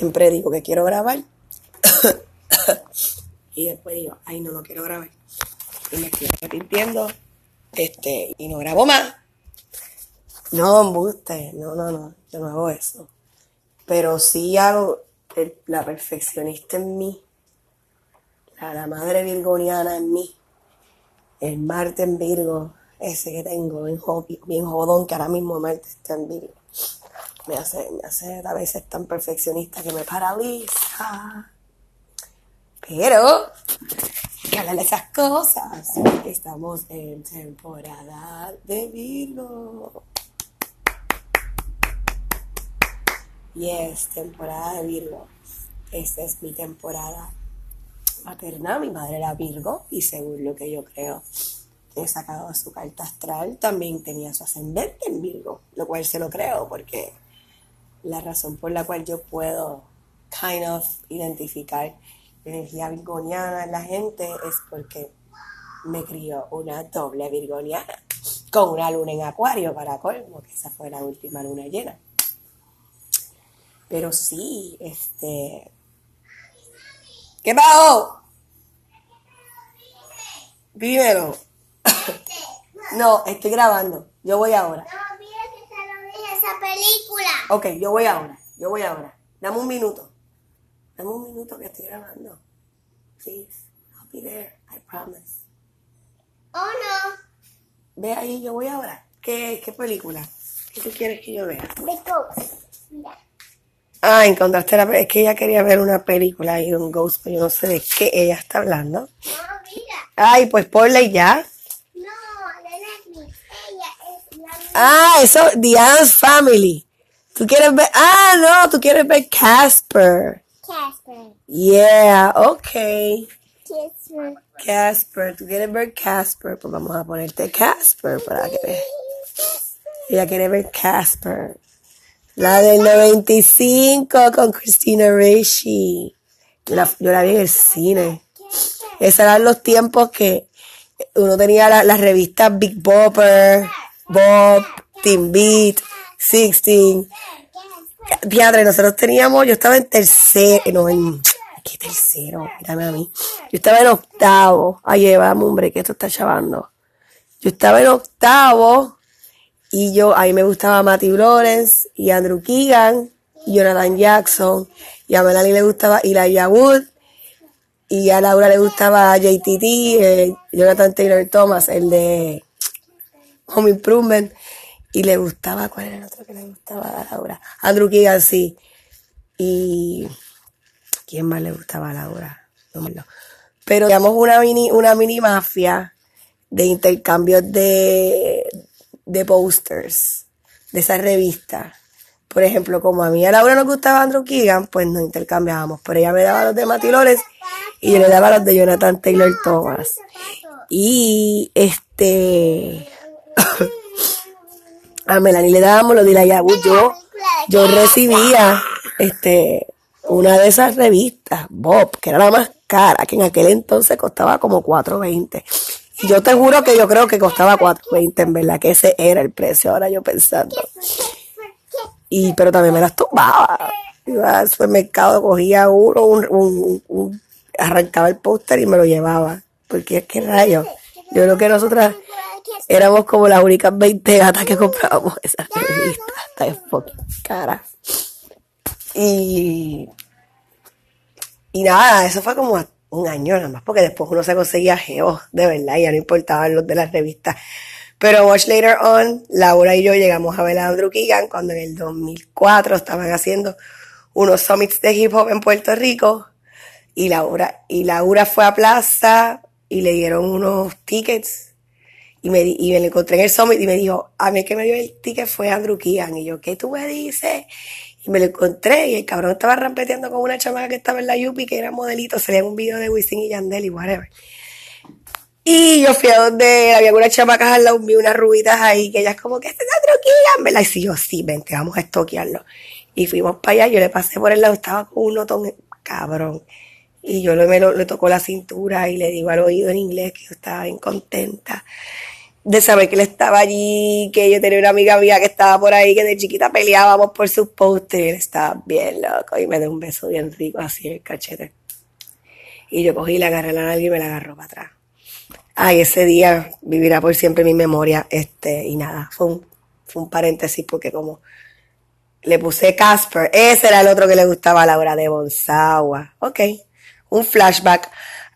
siempre digo que quiero grabar. y después digo, ay, no, no quiero grabar. Y me estoy arrepintiendo. Este, y no grabo más. No, embuste. No, no, no. Yo no hago eso. Pero sí hago la perfeccionista en mí. La, madre virgoniana en mí. El Marte en Virgo. Ese que tengo, bien, bien jodón, que ahora mismo Marte está en Virgo. Me hace, me hace a veces tan perfeccionista que me paraliza. Pero, hay que esas cosas. Estamos en temporada de Virgo. Yes, temporada de Virgo. Esta es mi temporada materna. Mi madre era Virgo y según lo que yo creo, he sacado su carta astral, también tenía su ascendente en Virgo, lo cual se lo creo porque la razón por la cual yo puedo kind of identificar energía virgoniana en la gente es porque me crió una doble virgoniana con una luna en acuario para colmo, que esa fue la última luna llena. Pero sí, este... ¿Qué pasó? Dímelo. No, estoy grabando. Yo voy ahora. No, mira que te lo dije, esa película. Ok, yo voy ahora. Yo voy ahora. Dame un minuto. Dame un minuto que estoy grabando. Please. I'll be there. I promise. Oh, no. Ve ahí, yo voy ahora. ¿Qué, qué película? ¿Qué tú quieres que yo vea? The Ghost. Mira. Ah, encontraste la... Es que ella quería ver una película de un ghost, pero yo no sé de qué ella está hablando. No, mira. Ay, pues ponla y ya. No, de Netflix. Ella es la Ah, eso, The Addams Family. ¿Tú quieres ver? Ah, no, tú quieres ver Casper. Casper. Yeah, okay. Casper. Casper, tú quieres ver Casper, pues vamos a ponerte Casper para que veas. Ella quiere ver Casper. La del 95 con Christina Ricci. Yo la, yo la vi en el cine. Esos eran los tiempos que uno tenía la- las revistas Big Bopper, Bob, Teen Beat, Sixteen. Diadre, nosotros teníamos, yo estaba en tercero, no, en, ¿qué tercero? Mírame a mí. Yo estaba en octavo. Ay, llevamos, hombre, que esto está chavando. Yo estaba en octavo y yo, a mí me gustaba Matthew Lawrence y Andrew Keegan y Jonathan Jackson y a Melanie le gustaba Elijah Wood y a Laura le gustaba JTT, eh, Jonathan Taylor Thomas, el de Home Improvement y le gustaba, ¿cuál era el otro que le gustaba a Laura? Andrew Keegan, sí. Y ¿quién más le gustaba a Laura? No acuerdo. Pero teníamos una mini, una mini mafia de intercambios de, de posters de esa revista. Por ejemplo, como a mí a Laura nos gustaba Andrew Keegan, pues nos intercambiábamos. Pero ella me daba los de Lawrence y yo le daba los de Jonathan Taylor Thomas. Y este a Melanie le dábamos los de la. Yo, yo recibía este una de esas revistas, Bob, que era la más cara, que en aquel entonces costaba como 4.20. Y yo te juro que yo creo que costaba 4.20, en verdad, que ese era el precio, ahora yo pensando. Y, pero también me las tumbaba. Iba al supermercado, cogía uno, un, un- un- arrancaba el póster y me lo llevaba. Porque es que rayo. Yo creo que nosotras éramos como las únicas 20 gatas que comprábamos esas revistas. De fucking cara. Y, y nada, eso fue como un año nada más, porque después uno se conseguía geos, de verdad, y ya no importaban los de las revistas. Pero much later on, Laura y yo llegamos a ver a Andrew Keegan cuando en el 2004 estaban haciendo unos summits de hip hop en Puerto Rico y Laura, y Laura fue a Plaza y le dieron unos tickets y me, y me lo encontré en el summit y me dijo, a mí el que me dio el ticket fue Andrew Keegan. Y yo, ¿qué tú me dices? Y me lo encontré y el cabrón estaba rampeteando con una chamaca que estaba en la Yupi, que era modelito, se en un video de Wisin y Yandel y whatever. Y yo fui a donde había unas chamacas al lado, vi unas rubitas ahí, que ellas como que este es Andrew ¿verdad? Y yo, sí, vente, vamos a estoquearlo. Y fuimos para allá, yo le pasé por el lado, estaba con un notón cabrón. Y yo le, me lo, le tocó la cintura y le digo al oído en inglés que yo estaba bien contenta. De saber que él estaba allí, que yo tenía una amiga mía que estaba por ahí, que de chiquita peleábamos por sus posters, él estaba bien loco y me dio un beso bien rico así el cachete. Y yo cogí, le agarré la nalga y me la agarró para atrás. Ay, ese día vivirá por siempre mi memoria, este, y nada, fue un, fue un paréntesis porque como le puse Casper, ese era el otro que le gustaba a Laura de Bonsawa. Ok, un flashback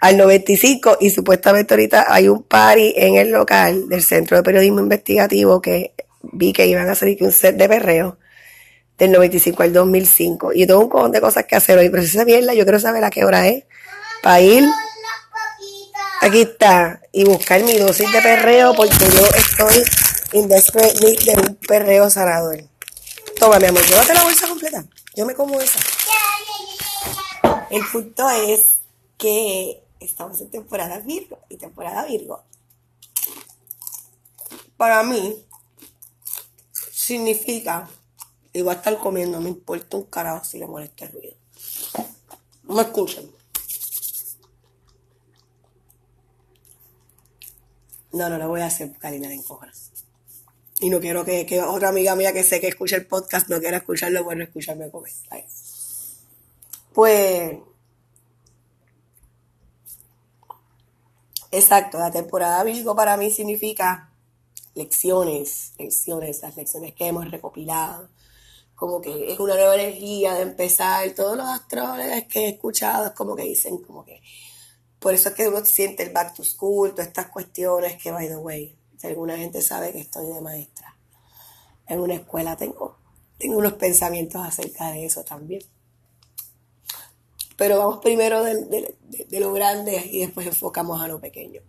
al 95 y supuestamente ahorita hay un party en el local del Centro de Periodismo Investigativo que vi que iban a hacer un set de perreo del 95 al 2005 y tengo un cojón de cosas que hacer hoy, pero si esa mierda yo quiero saber a qué hora es para ir aquí está y buscar mi dosis de perreo porque yo estoy in de un perreo sanador. Toma, mi amor, llévate la bolsa completa. Yo me como esa. El punto es que estamos en temporada Virgo y temporada Virgo. Para mí significa a estar comiendo, me importa un carajo si le molesta el ruido. No me escuchen. No, no lo voy a hacer, Karina de encojas. Y no quiero que, que, otra amiga mía que sé que escucha el podcast no quiera escucharlo, bueno, escucharme comer. Pues Exacto, la temporada Virgo para mí significa lecciones, lecciones, las lecciones que hemos recopilado. Como que es una nueva energía de empezar. Todos los astrólogos que he escuchado es como que dicen, como que. Por eso es que uno siente el back to school, todas estas cuestiones que, by the way, si alguna gente sabe que estoy de maestra en una escuela, tengo, tengo unos pensamientos acerca de eso también. Pero vamos primero de, lo grande y después enfocamos a lo pequeño.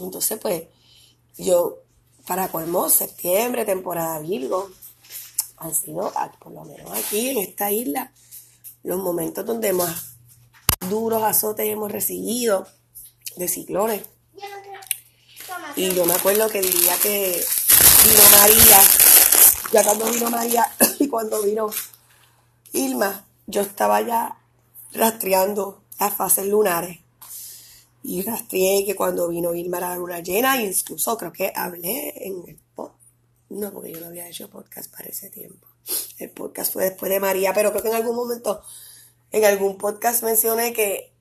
Entonces, pues, yo, para colmo, septiembre, temporada Virgo, han sido, por lo menos aquí en esta isla, los momentos donde más duros azotes hemos recibido de ciclones. Y yo me acuerdo que diría que vino María, ya cuando vino María y cuando vino Irma, yo estaba ya rastreando las fases lunares. Y rastreé que cuando vino Irma la luna llena, y incluso creo que hablé en el podcast. No, porque yo no había hecho podcast para ese tiempo. El podcast fue después de María, pero creo que en algún momento, en algún podcast mencioné que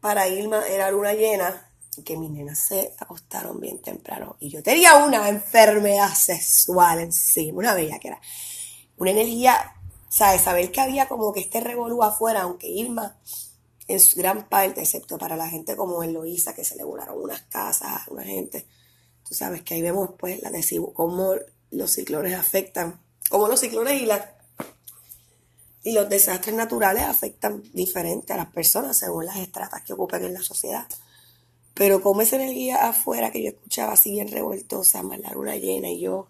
para Irma era luna llena y que mis nenas se acostaron bien temprano. Y yo tenía una enfermedad sexual encima, una bella que era. Una energía ¿sabes? Saber que había como que este revolú afuera, aunque Irma en su gran parte, excepto para la gente como Eloísa, que se le volaron unas casas a una gente, tú sabes que ahí vemos pues la cómo los ciclones afectan, cómo los ciclones y y los desastres naturales afectan diferente a las personas según las estratas que ocupan en la sociedad. Pero como esa energía afuera que yo escuchaba así bien revoltosa, más la luna llena y yo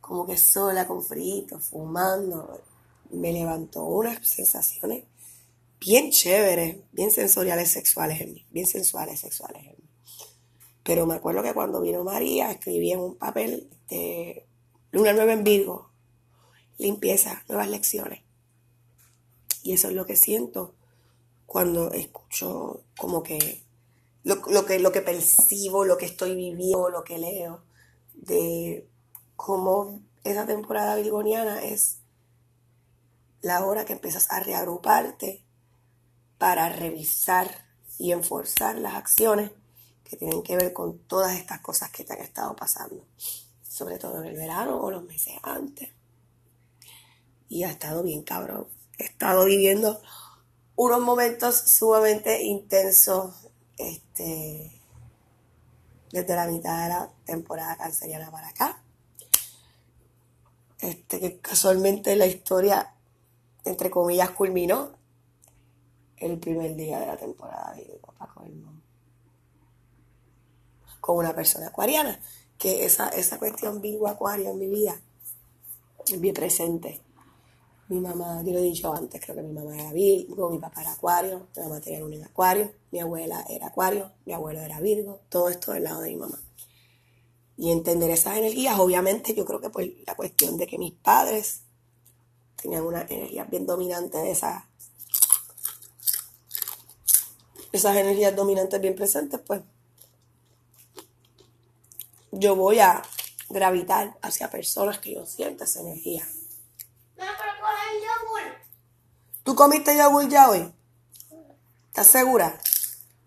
como que sola, con frito, fumando, me levantó unas sensaciones bien chéveres, bien sensoriales sexuales en mí, bien sensuales sexuales en mí. Pero me acuerdo que cuando vino María, escribí en un papel de Luna Nueva en Virgo, limpieza, nuevas lecciones. Y eso es lo que siento cuando escucho como que lo, que lo que percibo, lo que estoy viviendo, lo que leo, de cómo esa temporada virgoniana es la hora que empiezas a reagruparte para revisar y enforzar las acciones que tienen que ver con todas estas cosas que te han estado pasando, sobre todo en el verano o los meses antes. Y ha estado bien cabrón. He estado viviendo unos momentos sumamente intensos este, desde la mitad de la temporada canceriana para acá. Este, que casualmente la historia entre comillas, culminó el primer día de la temporada de Papá con una persona acuariana, que esa, esa cuestión Virgo Acuario en mi vida es bien presente. Mi mamá, yo lo he dicho antes, creo que mi mamá era Virgo, mi papá era Acuario, mi mamá tenía un Acuario, mi abuela era Acuario, mi abuelo era Virgo, todo esto del lado de mi mamá. Y entender esas energías, obviamente, yo creo que pues la cuestión de que mis padres tenían una energía bien dominante de esas, esas energías dominantes bien presentes, pues yo voy a gravitar hacia personas que yo sienta esa energía. No, pero coge el yogur. ¿Tú comiste yogur ya hoy? ¿Estás segura?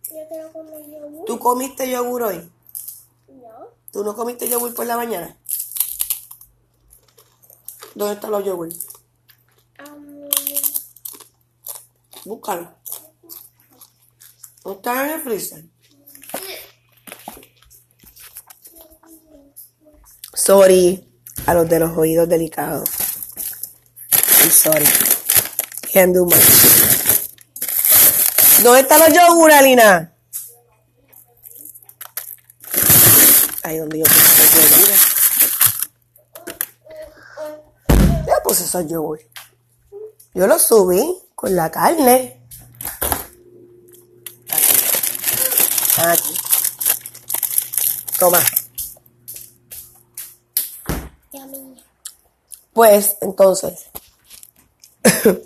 Yo quiero comer yogur. ¿Tú comiste yogur hoy? No. ¿Tú no comiste yogur por la mañana? ¿Dónde están los yogur? Búscalo. ¿No están en el freezer? Sorry a los de los oídos delicados. Sorry. Can't do much. ¿Dónde están los yogur, Alina? Ahí donde yo puse los yogures. Ya puse esos yogur. Yo los subí con la carne. Aquí. Aquí. Toma. Pues entonces,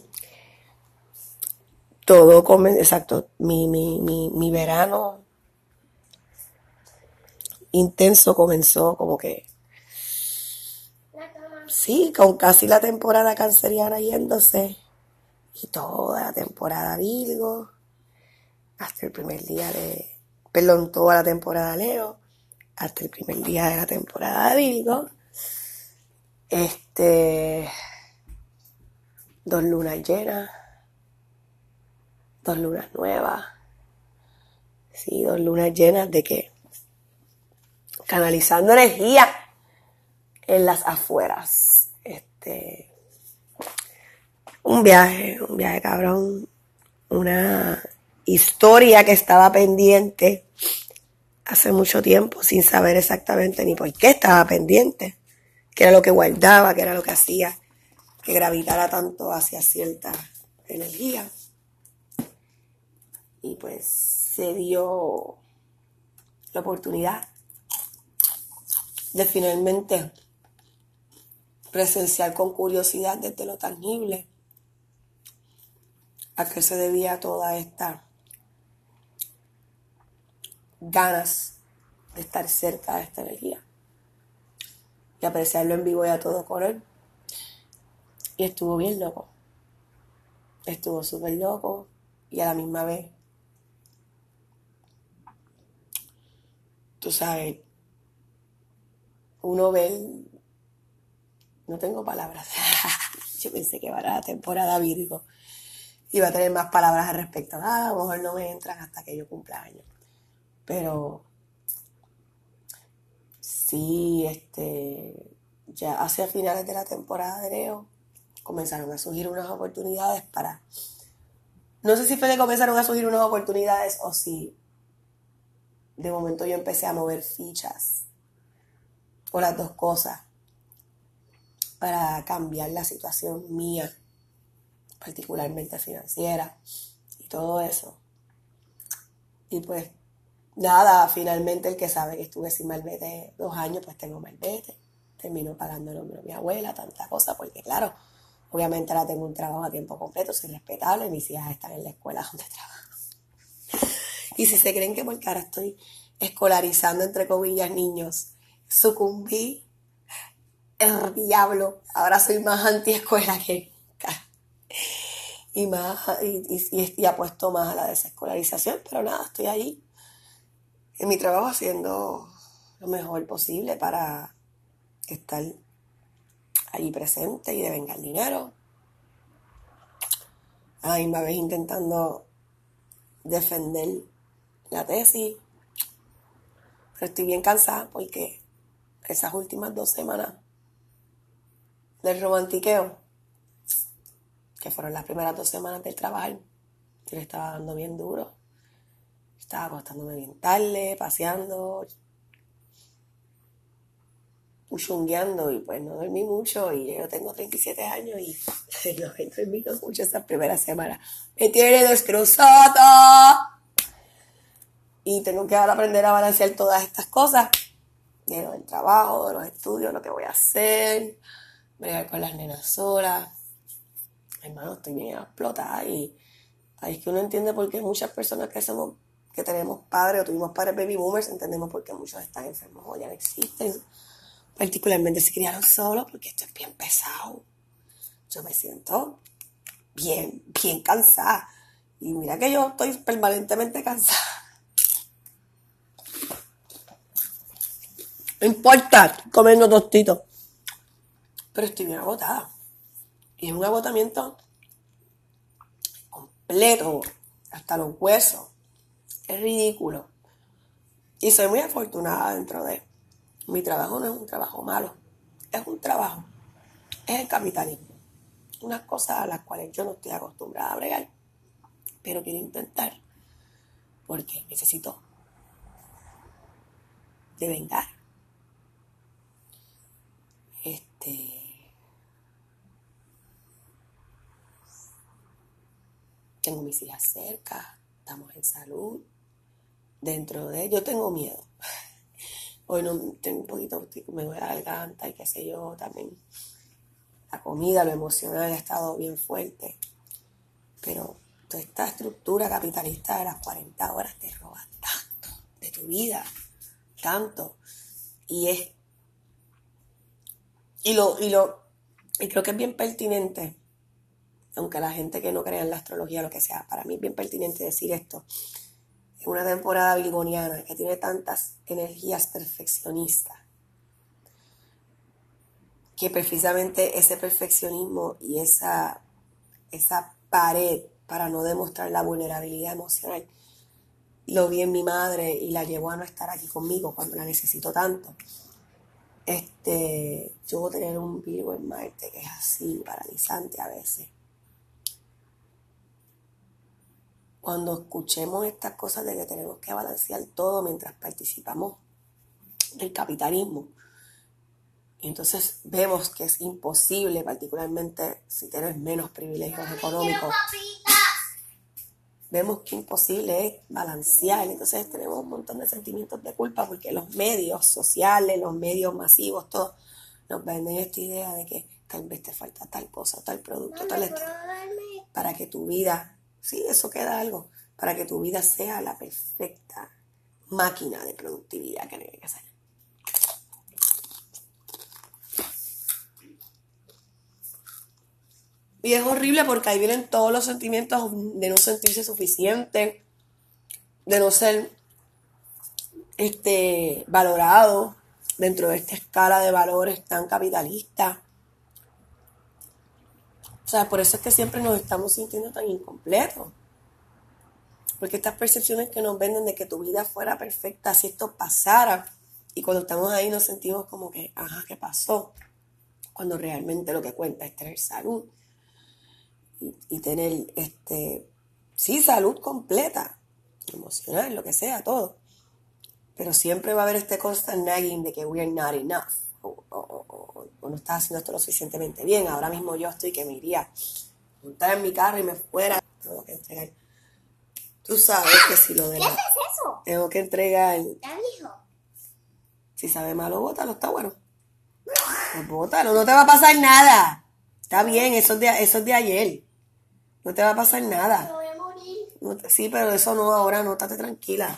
todo come, exacto, mi, mi, mi, mi verano intenso comenzó como que, sí, con casi la temporada canceriana yéndose y toda la temporada Virgo, hasta el primer día de, perdón, toda la temporada Leo, hasta el primer día de la temporada Virgo. Este, dos lunas llenas, dos lunas nuevas, sí, dos lunas llenas de qué? Canalizando energía en las afueras. Este, un viaje, un viaje cabrón, una historia que estaba pendiente hace mucho tiempo sin saber exactamente ni por qué estaba pendiente, qué era lo que guardaba, qué era lo que hacía que gravitara tanto hacia cierta energía. Y pues se dio la oportunidad de finalmente presenciar con curiosidad desde lo tangible a qué se debía toda esta ganas de estar cerca de esta energía y apreciarlo en vivo y a todo color. Y estuvo bien loco. Estuvo súper loco y a la misma vez, tú sabes, uno ve, no tengo palabras. Yo pensé que para la temporada Virgo iba a tener más palabras al respecto. Ah, a lo mejor no me entran hasta que yo cumpla años. Pero sí, este, ya hacia finales de la temporada de Leo comenzaron a surgir unas oportunidades para, no sé si fue que comenzaron a surgir unas oportunidades o si de momento yo empecé a mover fichas o las dos cosas para cambiar la situación mía, particularmente financiera y todo eso. Y pues nada, finalmente el que sabe que estuve sin malvete dos años, pues tengo malvete. Termino pagando el hombro de mi abuela, tanta cosa, porque claro, obviamente ahora tengo un trabajo a tiempo completo, soy respetable, mis hijas están en la escuela donde trabajo. Y si se creen que porque ahora estoy escolarizando, entre comillas, niños, sucumbí el diablo, ahora soy más antiescuela que. Y más, y, y, y apuesto más a la desescolarización, pero nada, estoy ahí en mi trabajo haciendo lo mejor posible para estar allí presente y devengar dinero. A la vez intentando defender la tesis. Pero estoy bien cansada porque esas últimas dos semanas del romantiqueo, que fueron las primeras dos semanas del trabajo, yo le estaba dando bien duro. Estaba acostándome bien tarde, paseando, chungueando y pues no dormí mucho y yo tengo 37 años y no he dormido mucho esas primeras semanas. Me tiene destrozada. Y tengo que ahora aprender a balancear todas estas cosas. De lo del trabajo, de los estudios, lo que voy a hacer, bregar con las nenas solas. Hermano, estoy bien explotada y ahí es que uno entiende por qué muchas personas que somos que tenemos padres o tuvimos padres baby boomers, entendemos por qué muchos están enfermos o ya no existen. Particularmente se criaron solos porque esto es bien pesado. Yo me siento bien, bien cansada. Y mira que yo estoy permanentemente cansada. No importa, comiendo tostitos. Pero estoy bien agotada. Y es un agotamiento completo, hasta los huesos. Es ridículo. Y soy muy afortunada dentro de mi trabajo no es un trabajo malo, es un trabajo, es el capitalismo. Unas cosas a las cuales yo no estoy acostumbrada a bregar, pero quiero intentar porque necesito de vengar. Este. Tengo mis hijas cerca, estamos en salud. Dentro de yo tengo miedo. Hoy no tengo un poquito, me voy a la garganta y qué sé yo, también la comida, lo emocional ha estado bien fuerte. Pero toda esta estructura capitalista de las 40 horas te roba tanto de tu vida, tanto. Y es. Y lo, y lo, y creo que es bien pertinente, aunque la gente que no crea en la astrología, lo que sea, para mí es bien pertinente decir esto. En una temporada virgoniana que tiene tantas energías perfeccionistas, que precisamente ese perfeccionismo y esa, esa pared para no demostrar la vulnerabilidad emocional, lo vi en mi madre y la llevó a no estar aquí conmigo cuando la necesito tanto. Este, yo tener un Virgo en Marte que es así, paralizante a veces. Cuando escuchemos estas cosas de que tenemos que balancear todo mientras participamos del capitalismo, entonces vemos que es imposible, particularmente si tienes menos privilegios económicos, vemos que imposible es balancear. Entonces tenemos un montón de sentimientos de culpa porque los medios sociales, los medios masivos, todos nos venden esta idea de que tal vez te falta tal cosa, tal producto, tal esto, para que tu vida, sí, eso queda algo, para que tu vida sea la perfecta máquina de productividad que tiene que ser. Y es horrible porque ahí vienen todos los sentimientos de no sentirse suficiente, de no ser este, valorado dentro de esta escala de valores tan capitalista. Sea, por eso es que siempre nos estamos sintiendo tan incompletos. Porque estas percepciones que nos venden de que tu vida fuera perfecta si esto pasara, y cuando estamos ahí nos sentimos como que, ajá, ¿qué pasó? Cuando realmente lo que cuenta es tener salud y, tener, este, sí, salud completa, emocional, lo que sea, todo. Pero siempre va a haber este constant nagging de que we are not enough. No estás haciendo esto lo suficientemente bien. Ahora mismo yo estoy que me iría a montar en mi carro y me fuera. Tengo que entregar. Tú sabes que si lo de ¿Qué es eso? Tengo que entregar. Ya dijo. Si sabe malo, bótalo, está bueno. Pues bótalo, no te va a pasar nada. Está bien, eso es de, eso es de ayer. No te va a pasar Me nada. voy a morir. No te- sí, pero eso no ahora, no, estate tranquila.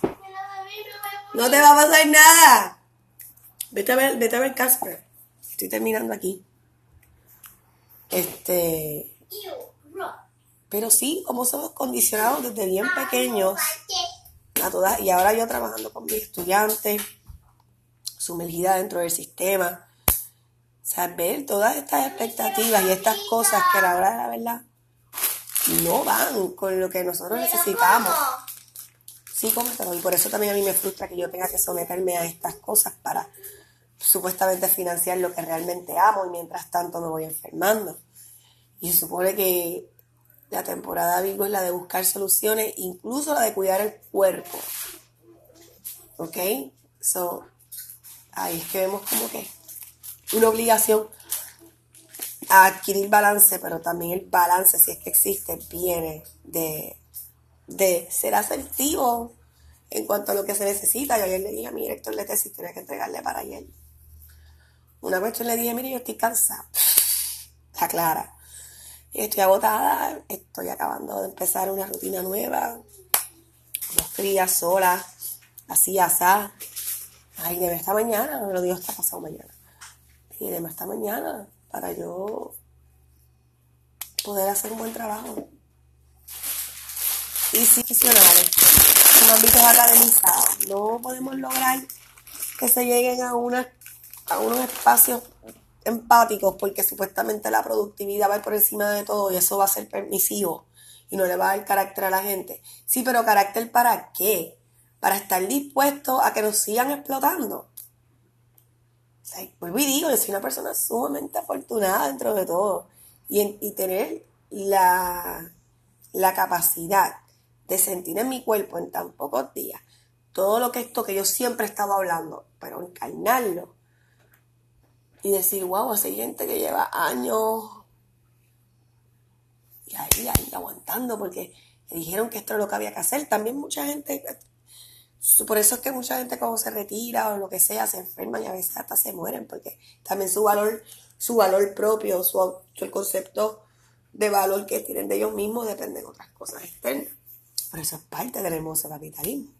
No te va a pasar nada. Vete a ver, vete a ver Casper. Estoy terminando aquí. Este, pero sí, como somos condicionados desde bien pequeños a todas, y ahora yo trabajando con mis estudiantes, sumergida dentro del sistema, o sea, ver todas estas expectativas y estas cosas que a la hora de la verdad no van con lo que nosotros necesitamos. Sí, cómetelo. Y por eso también a mí me frustra que yo tenga que someterme a estas cosas para supuestamente financiar lo que realmente amo y mientras tanto me voy enfermando. Y se supone que la temporada Virgo es la de buscar soluciones, incluso la de cuidar el cuerpo. ¿Ok? So, ahí es que vemos como que una obligación a adquirir balance, pero también el balance, si es que existe, viene de, de ser asertivo en cuanto a lo que se necesita. Yo ayer le dije a mi director de tesis, tenía que entregarle para ayer. Una cuestión le dije, mire, yo estoy cansada. Está clara. Estoy agotada, estoy acabando de empezar una rutina nueva. dos crías sola, así, asá. Ay, deme esta mañana, no lo digo hasta pasado mañana. Y deme esta mañana para yo poder hacer un buen trabajo. Y sí, profesionales, en ámbitos academizados, no podemos lograr que se lleguen a, una, a unos espacios empáticos porque supuestamente la productividad va por encima de todo y eso va a ser permisivo y no le va a dar carácter a la gente. Sí, pero carácter para qué? Para estar dispuesto a que nos sigan explotando. O sea, digo, yo soy una persona sumamente afortunada dentro de todo y, y tener la, la capacidad de sentir en mi cuerpo en tan pocos días todo lo que esto que yo siempre he estado hablando, pero encarnarlo y decir, wow, hay gente que lleva años y ahí, ahí aguantando porque le dijeron que esto es lo que había que hacer. También mucha gente, por eso es que mucha gente cuando se retira o lo que sea, se enferman y a veces hasta se mueren porque también su valor, su valor propio, su, el concepto de valor que tienen de ellos mismos depende de otras cosas externas. Pero eso es parte del hermoso capitalismo.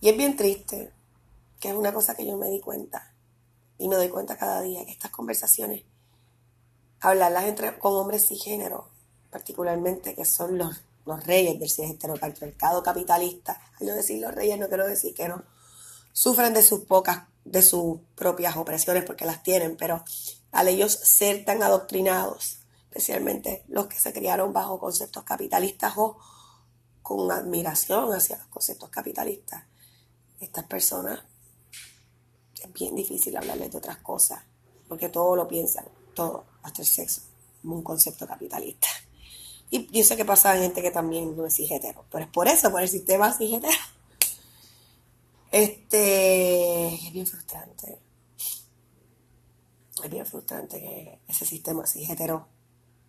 Y es bien triste, que es una cosa que yo me di cuenta y me doy cuenta cada día que estas conversaciones, hablarlas entre, con hombres género, particularmente que son los, los reyes del mercado capitalista, al no decir los reyes no quiero decir que no sufren de sus pocas, de sus propias opresiones porque las tienen, pero al ellos ser tan adoctrinados, especialmente los que se criaron bajo conceptos capitalistas o con admiración hacia los conceptos capitalistas, estas personas es bien difícil hablarles de otras cosas, porque todo lo piensan, todo, hasta el sexo, como un concepto capitalista. Y yo sé que pasa en gente que también no es hetero, pero es por eso, por el sistema hetero. Este, es bien frustrante. Es bien frustrante que ese sistema hetero,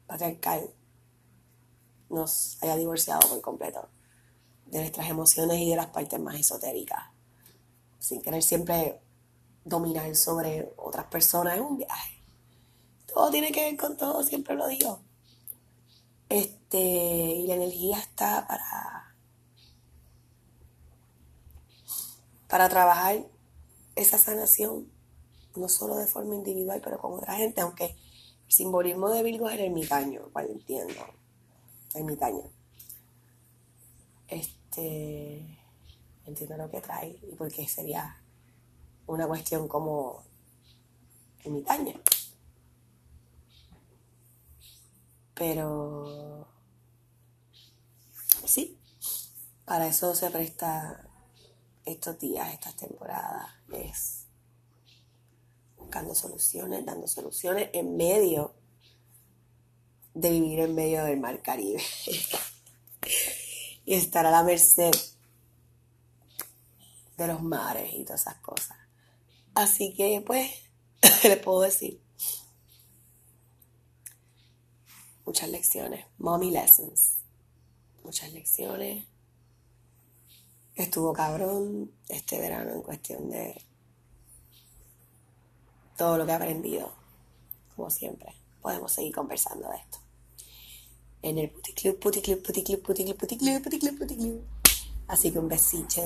patriarcal, nos haya divorciado por completo de nuestras emociones y de las partes más esotéricas, sin querer siempre dominar sobre otras personas es un viaje. Todo tiene que ver con todo, siempre lo digo. Este, y la energía está para, para trabajar esa sanación, no solo de forma individual, pero con otra gente, aunque el simbolismo de Virgo es el ermitaño, cual entiendo, ermitaño. Este, entiendo lo que trae y por qué sería una cuestión como ermitaña. Pero sí, para eso se presta estos días, estas temporadas, es buscando soluciones, dando soluciones en medio de vivir en medio del mar Caribe y estar a la merced de los mares y todas esas cosas. Así que, pues, le puedo decir? Muchas lecciones, mommy lessons. Muchas lecciones. Estuvo cabrón este verano en cuestión de todo lo que he aprendido. Como siempre, podemos seguir conversando de esto. En el puticlub, puticlub, puticlub, puticlub, puticlub, puticlub, puticlub. Así que un besito.